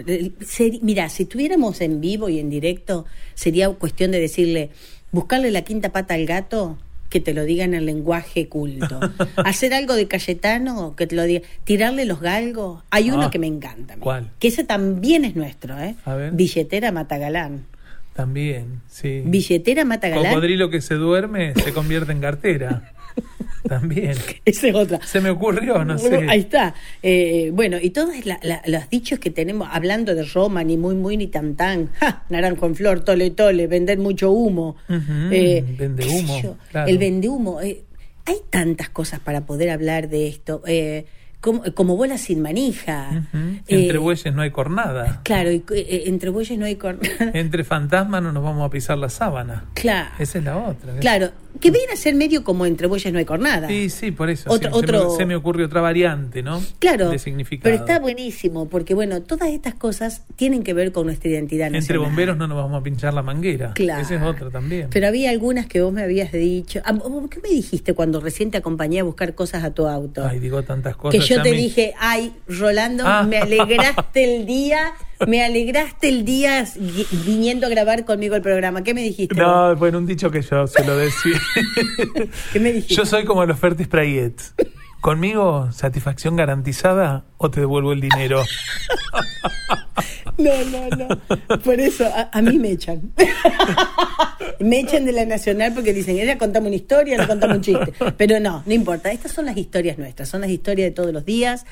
mira si estuviéramos en vivo y en directo sería cuestión de decirle buscarle la quinta pata al gato que te lo diga en el lenguaje culto hacer algo de Cayetano que te lo diga tirarle los galgos hay uno Ah, que me encanta ¿cuál? que ese también es nuestro ¿eh? A ver. billetera matagalán También, sí. billetera matagalán Cocodrilo que se duerme se convierte en cartera. También. esa es otra Se me ocurrió, no sé. Ahí está. Eh, bueno, y todos la- la- los dichos que tenemos, hablando de Roma, ni muy, muy, ni tan, tan, ja, naranjo en flor, tole, tole, vender mucho humo. Eh, vende humo, yo, claro. El vende humo. eh, hay tantas cosas para poder hablar de esto. eh, como, como bola sin manija. Entre bueyes no hay cornada. Claro, y, entre bueyes no hay cor... Entre fantasmas no nos vamos a pisar la sábana. claro. Esa es la otra. Claro, que viene a ser medio como entre bueyes no hay cornada. Sí, sí, por eso. Otro- sí. Se me- otro- Se, me, ocurre otra variante, ¿no? Claro, De significado. pero está buenísimo, porque bueno, todas estas cosas tienen que ver con nuestra identidad Entre bomberos no nos vamos a pinchar la manguera. Claro. Esa es otra también. Pero había algunas que vos me habías dicho. Ah, ¿Qué me dijiste cuando recién te acompañé a buscar cosas a tu auto? Ay, digo tantas cosas. que yo te dije, ay, Rolando, Ah. me alegraste el día, me alegraste el día viniendo a grabar conmigo el programa. ¿Qué me dijiste? vos? No, bueno, un dicho que yo se lo decía. ¿Qué me dijiste? yo soy como los Fertis Prayet. Conmigo, satisfacción garantizada o te devuelvo el dinero. No, no, no. Por eso a, a mí me echan. me echan de la Nacional porque dicen, ella contamos una historia, le contamos un chiste. Pero no, no importa. Estas son las historias nuestras, son las historias de todos los días,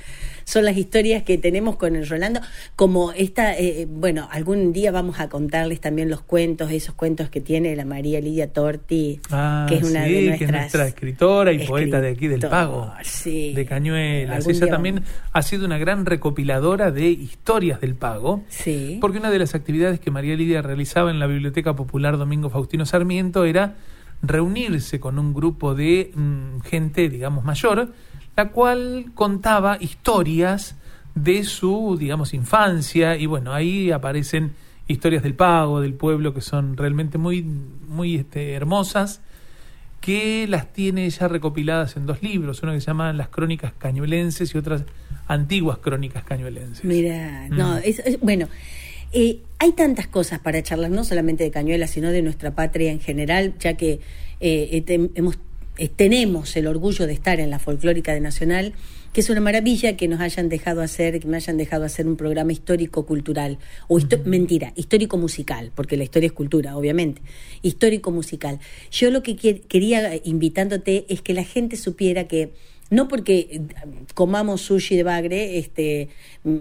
son las historias que tenemos con el Rolando. Como esta, eh, bueno, algún día vamos a contarles también los cuentos, esos cuentos que tiene la María Lidia Torti, Ah, que es una sí, de que nuestras. es nuestra escritora y poeta de aquí del Pago. Sí. De Cañuelas. Ella también vamos. ha sido una gran recopiladora de historias del Pago. Sí. Porque una de las actividades que María Lidia realizaba en la Biblioteca Popular Domingo Faustino Sarmiento era reunirse con un grupo de mm, gente, digamos, mayor, la cual contaba historias de su, digamos, infancia y bueno, ahí aparecen historias del pago, del pueblo, que son realmente muy, muy este, hermosas, que las tiene ya recopiladas en dos libros, uno que se llama Las Crónicas Cañuelenses y otras antiguas Crónicas Cañuelenses. Mira, no, mm. es, bueno, eh, hay tantas cosas para charlar, no solamente de Cañuelas, sino de nuestra patria en general, ya que eh, hemos, eh, tenemos el orgullo de estar en la folclórica de Nacional que es una maravilla que nos hayan dejado hacer, que me hayan dejado hacer un programa histórico-cultural, o mentira, histórico-musical, porque la historia es cultura, obviamente, histórico-musical. Yo lo que quería, invitándote, es que la gente supiera que, no porque eh, comamos sushi de bagre, este mm,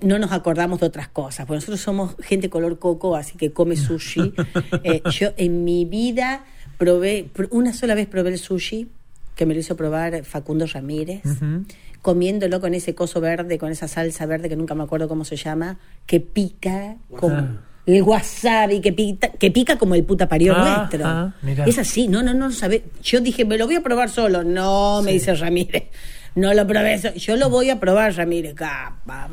no nos acordamos de otras cosas, porque nosotros somos gente color coco, así que come sushi. Eh, yo en mi vida probé, una sola vez probé el sushi, que me lo hizo probar Facundo Ramírez comiéndolo con ese coso verde, con esa salsa verde que nunca me acuerdo cómo se llama, que pica como el wasabi, que pica, que pica como el puta parió ah, nuestro. Ah, es así, no, no, no sabe. Yo dije, me lo voy a probar solo. No, me dice Ramírez, no lo probé. Yo lo voy a probar, Ramírez. Capa,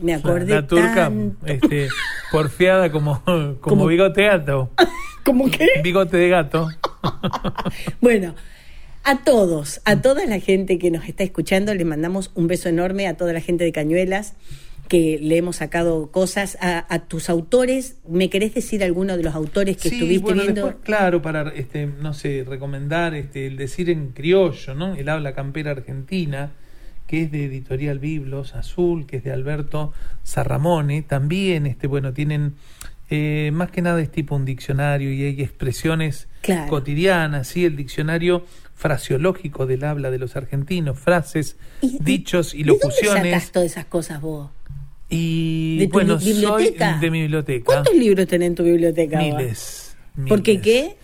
Me acordé. La turca, este, porfiada como, como, bigote gato. ¿Cómo qué? Bigote de gato. bueno, a todos, a toda la gente que nos está escuchando, les mandamos un beso enorme a toda la gente de Cañuelas que le hemos sacado cosas a, tus autores. ¿Me querés decir alguno de los autores que estuviste viendo? claro, para este, no sé, recomendar este, el decir en criollo, ¿no? El habla campera argentina, que es de Editorial Biblos Azul, que es de Alberto Sarramone. También, este, bueno, tienen eh, más que nada es tipo un diccionario y hay expresiones cotidianas, sí, el diccionario fraseológico del habla de los argentinos, frases, dichos y locuciones. ¿De sacas todas esas cosas vos? Y bueno, soy de mi biblioteca. ¿Cuántos libros tenés en tu biblioteca? Miles. ¿Por qué qué?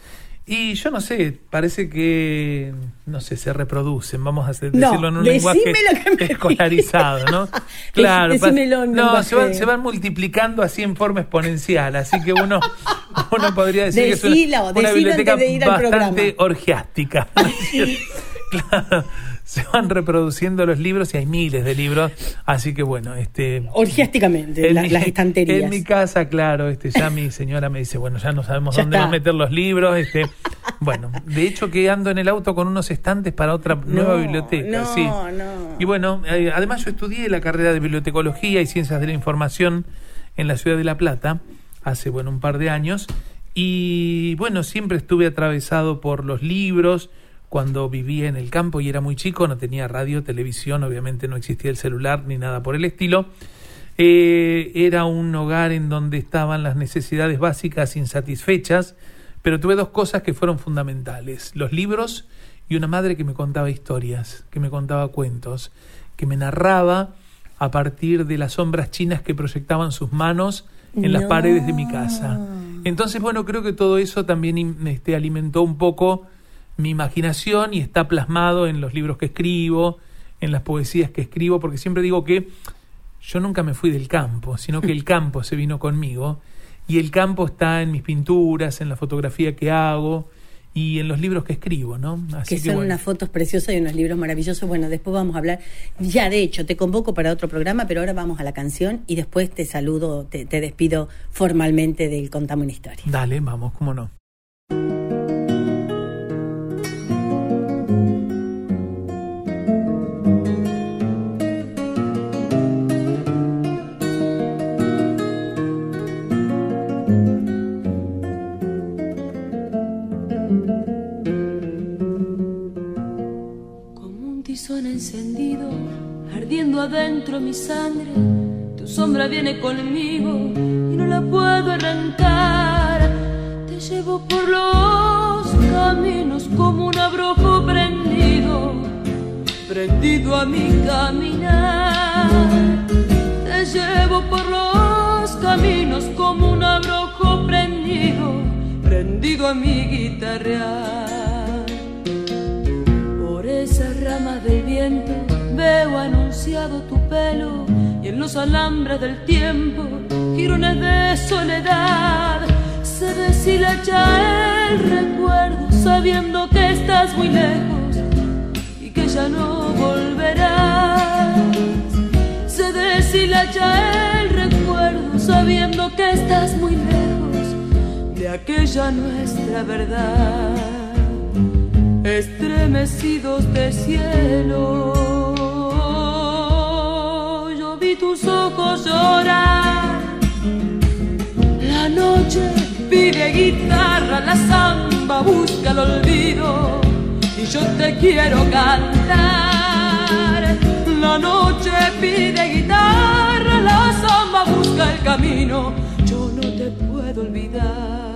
Y yo no sé, parece que, no sé, se reproducen, vamos a decirlo en un lenguaje escolarizado, ¿no? claro, no, se van, se van, multiplicando así en forma exponencial, así que uno, uno podría decir que es una, biblioteca bastante orgiástica. claro se van reproduciendo los libros y hay miles de libros, así que bueno, este orgiásticamente las estanterías. En mi casa, claro, este ya mi señora me dice, bueno, ya no sabemos dónde va a meter los libros, este bueno, de hecho que ando en el auto con unos estantes para otra nueva biblioteca, no, sí. No. Y bueno, eh, además yo estudié la carrera de bibliotecología y ciencias de la información en la ciudad de La Plata hace bueno un par de años y bueno, siempre estuve atravesado por los libros, cuando vivía en el campo y era muy chico, no tenía radio, televisión, obviamente no existía el celular ni nada por el estilo. Eh, era un hogar en donde estaban las necesidades básicas insatisfechas, pero tuve dos cosas que fueron fundamentales, los libros y una madre que me contaba historias, que me contaba cuentos, que me narraba a partir de las sombras chinas que proyectaban sus manos en las paredes de mi casa. Entonces, bueno, creo que todo eso también este, alimentó un poco mi imaginación y está plasmado en los libros que escribo, en las poesías que escribo, porque siempre digo que yo nunca me fui del campo, sino que el campo se vino conmigo y el campo está en mis pinturas, en la fotografía que hago y en los libros que escribo, ¿no? Así que, son unas fotos preciosas y unos libros maravillosos. Bueno, después vamos a hablar. Ya, de hecho, te convoco para otro programa, pero ahora vamos a la canción y después te saludo, te, te despido formalmente del Contame una historia. Dale, vamos, cómo no. Adentro mi sangre. Tu sombra viene conmigo y no la puedo arrancar. Te llevo por los caminos como un abrojo prendido, prendido a mi caminar. Te llevo por los caminos como un abrojo prendido, prendido a mi guitarra esa rama del viento veo tu pelo y en los alambres del tiempo girones de soledad se se deshilacha el recuerdo sabiendo que estás muy lejos y que ya no volverás. Se deshilacha el recuerdo sabiendo que estás muy lejos de aquella nuestra verdad. Estremecidos de cielo, tus ojos llorar. La noche pide guitarra, la samba busca el olvido y yo te quiero cantar. La noche pide guitarra, la samba busca el camino, yo no te puedo olvidar.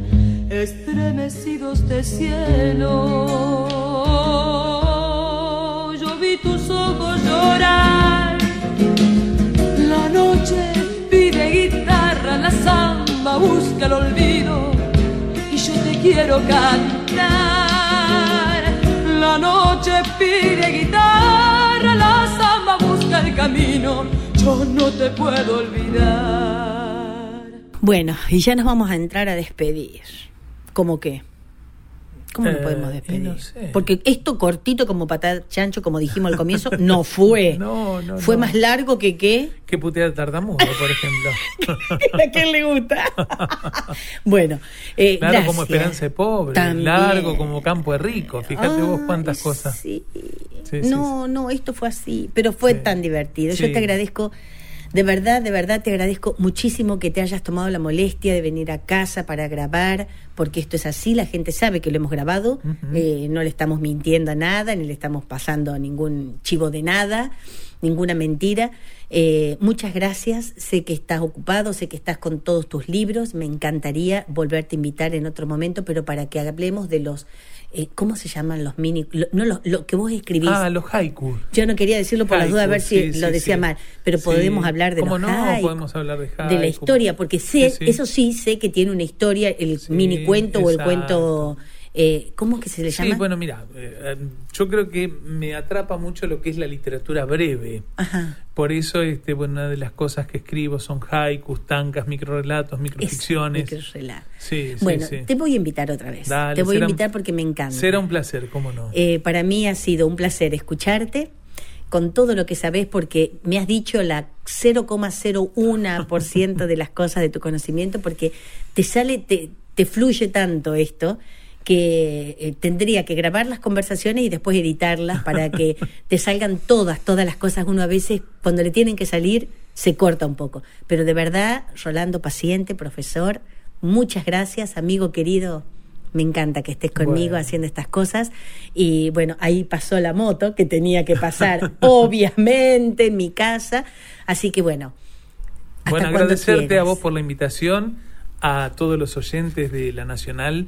estremecidos de cielo yo vi tus ojos llorar la noche pide guitarra la samba busca el olvido y yo te quiero cantar. La noche pide guitarra, la samba busca el camino, yo no te puedo olvidar. Bueno, y ya nos vamos a entrar a despedir. ¿Cómo qué? ¿Cómo nos Eh, podemos despedir? no sé. Porque esto cortito como patada chancho, como dijimos al comienzo, no fue. No, no, Fue no. más largo que qué. ¿Qué putear tartamudo, por ejemplo? ¿A quién le gusta? bueno, eh, Claro, gracias. como esperanza de pobre, También. largo como campo de rico. Fíjate vos cuántas cosas. sí. Sí, no, no, esto fue así, pero fue tan divertido. Yo te agradezco, de verdad, de verdad te agradezco muchísimo que te hayas tomado la molestia de venir a casa para grabar, porque esto es así, la gente sabe que lo hemos grabado, eh, no le estamos mintiendo a nada, ni le estamos pasando ningún chivo de nada, ninguna mentira. Eh, muchas gracias, sé que estás ocupado, sé que estás con todos tus libros, me encantaría volverte a invitar en otro momento, pero para que hablemos de los, eh, ¿cómo se llaman los mini? lo- no, lo, lo que vos escribís. Ah, los haikus. Yo no quería decirlo por las dudas, a ver si Haiku, sí, lo decía sí. mal, pero Sí. podemos hablar de ¿Cómo los no? haiku, Podemos hablar de de la haiku. historia, porque sé, eso sí, sé que tiene una historia, el mini cuento o el cuento, eh, ¿cómo es que se le llama? Sí, bueno, mira, eh, yo creo que me atrapa mucho lo que es la literatura breve. Ajá. Por eso, este, bueno, una de las cosas que escribo son haikus, tancas, microrelatos, microficciones. microrelato. Sí, bueno, sí. te voy a invitar otra vez. Dale, te voy a invitar porque me encanta. Será un placer, cómo no. Eh, para mí ha sido un placer escucharte con todo lo que sabes porque me has dicho la 0,01% de las cosas de tu conocimiento porque te sale, te, te fluye tanto esto que eh, tendría que grabar las conversaciones y después editarlas para que te salgan todas, todas las cosas. Uno a veces cuando le tienen que salir se corta un poco. Pero de verdad, Rolando Paciente, profesor, muchas gracias, amigo querido. Me encanta que estés conmigo Bueno. haciendo estas cosas. Y bueno, ahí pasó la moto que tenía que pasar, obviamente, en mi casa. Así que bueno. hasta Bueno, agradecerte a vos por la invitación, a todos los oyentes de La Nacional.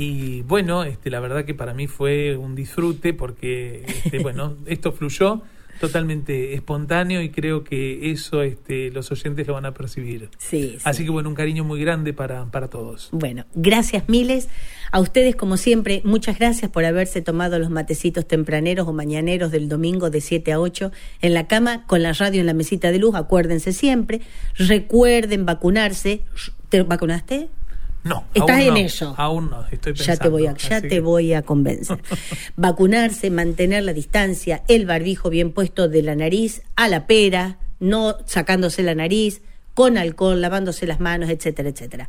Y bueno, este, la verdad que para mí fue un disfrute porque, este, bueno, esto fluyó totalmente espontáneo y creo que eso este, los oyentes lo van a percibir. Sí, sí. Así que bueno, un cariño muy grande para, para todos. Bueno, gracias miles. A ustedes, como siempre, muchas gracias por haberse tomado los matecitos tempraneros o mañaneros del domingo de 7 a 8 en la cama con la radio en la mesita de luz. Acuérdense siempre. Recuerden vacunarse. ¿Te vacunaste? No. Estás aún en no, eso. Aún no, estoy Ya pensando. te voy a, ya te voy a convencer. Vacunarse, mantener la distancia, el barbijo bien puesto de la nariz a la pera, no sacándose la nariz, con alcohol, lavándose las manos, etcétera, etcétera.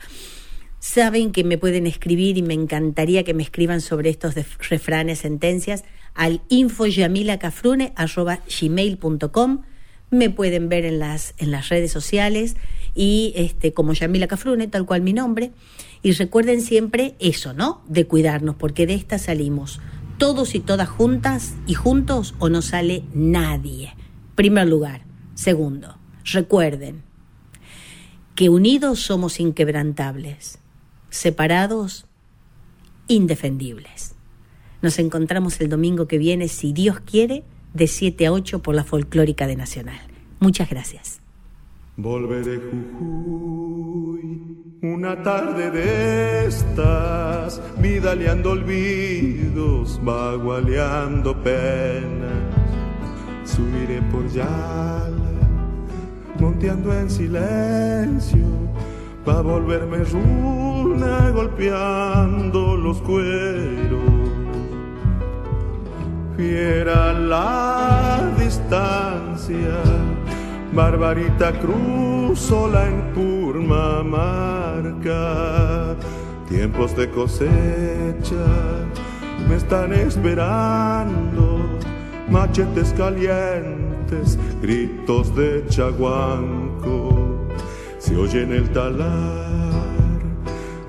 Saben que me pueden escribir y me encantaría que me escriban sobre estos refranes, sentencias, al infoyamilacafrune.gmail.com me pueden ver en las, en las redes sociales y este, como Yamila Cafrune, tal cual mi nombre. Y recuerden siempre eso, ¿no? De cuidarnos, porque de esta salimos todos y todas juntas y juntos o no sale nadie. Primer lugar. Segundo, recuerden que unidos somos inquebrantables, separados indefendibles. Nos encontramos el domingo que viene, si Dios quiere, de 7 a 8 por la folclórica de Nacional. Muchas gracias. Volveré Jujuy, una tarde de estas, vidaleando olvidos, vagualeando penas. Subiré por Yala, monteando en silencio, pa' volverme runa, golpeando los cueros. Fiera la distancia, Barbarita Cruz sola en Purmamarca. Tiempos de cosecha me están esperando, machetes calientes, gritos de chaguanco. Se oye en el talar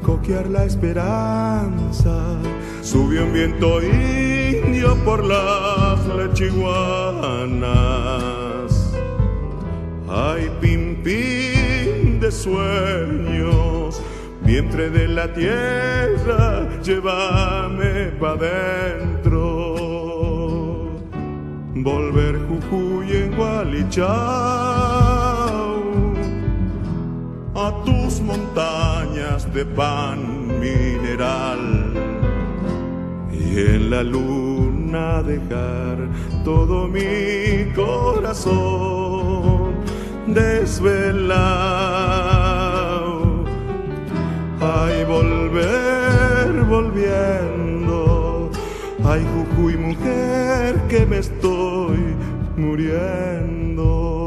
coquear la esperanza. Subió un viento indio por las lechiguanas. Ay, pim, pim de sueños, vientre de la tierra, llévame pa' dentro. Volver Jujuy en Gualichao a tus montañas de pan mineral y en la luna dejar todo mi corazón desvelado. Ay, volver volviendo. Ay, Jujuy, mujer, que me estoy muriendo.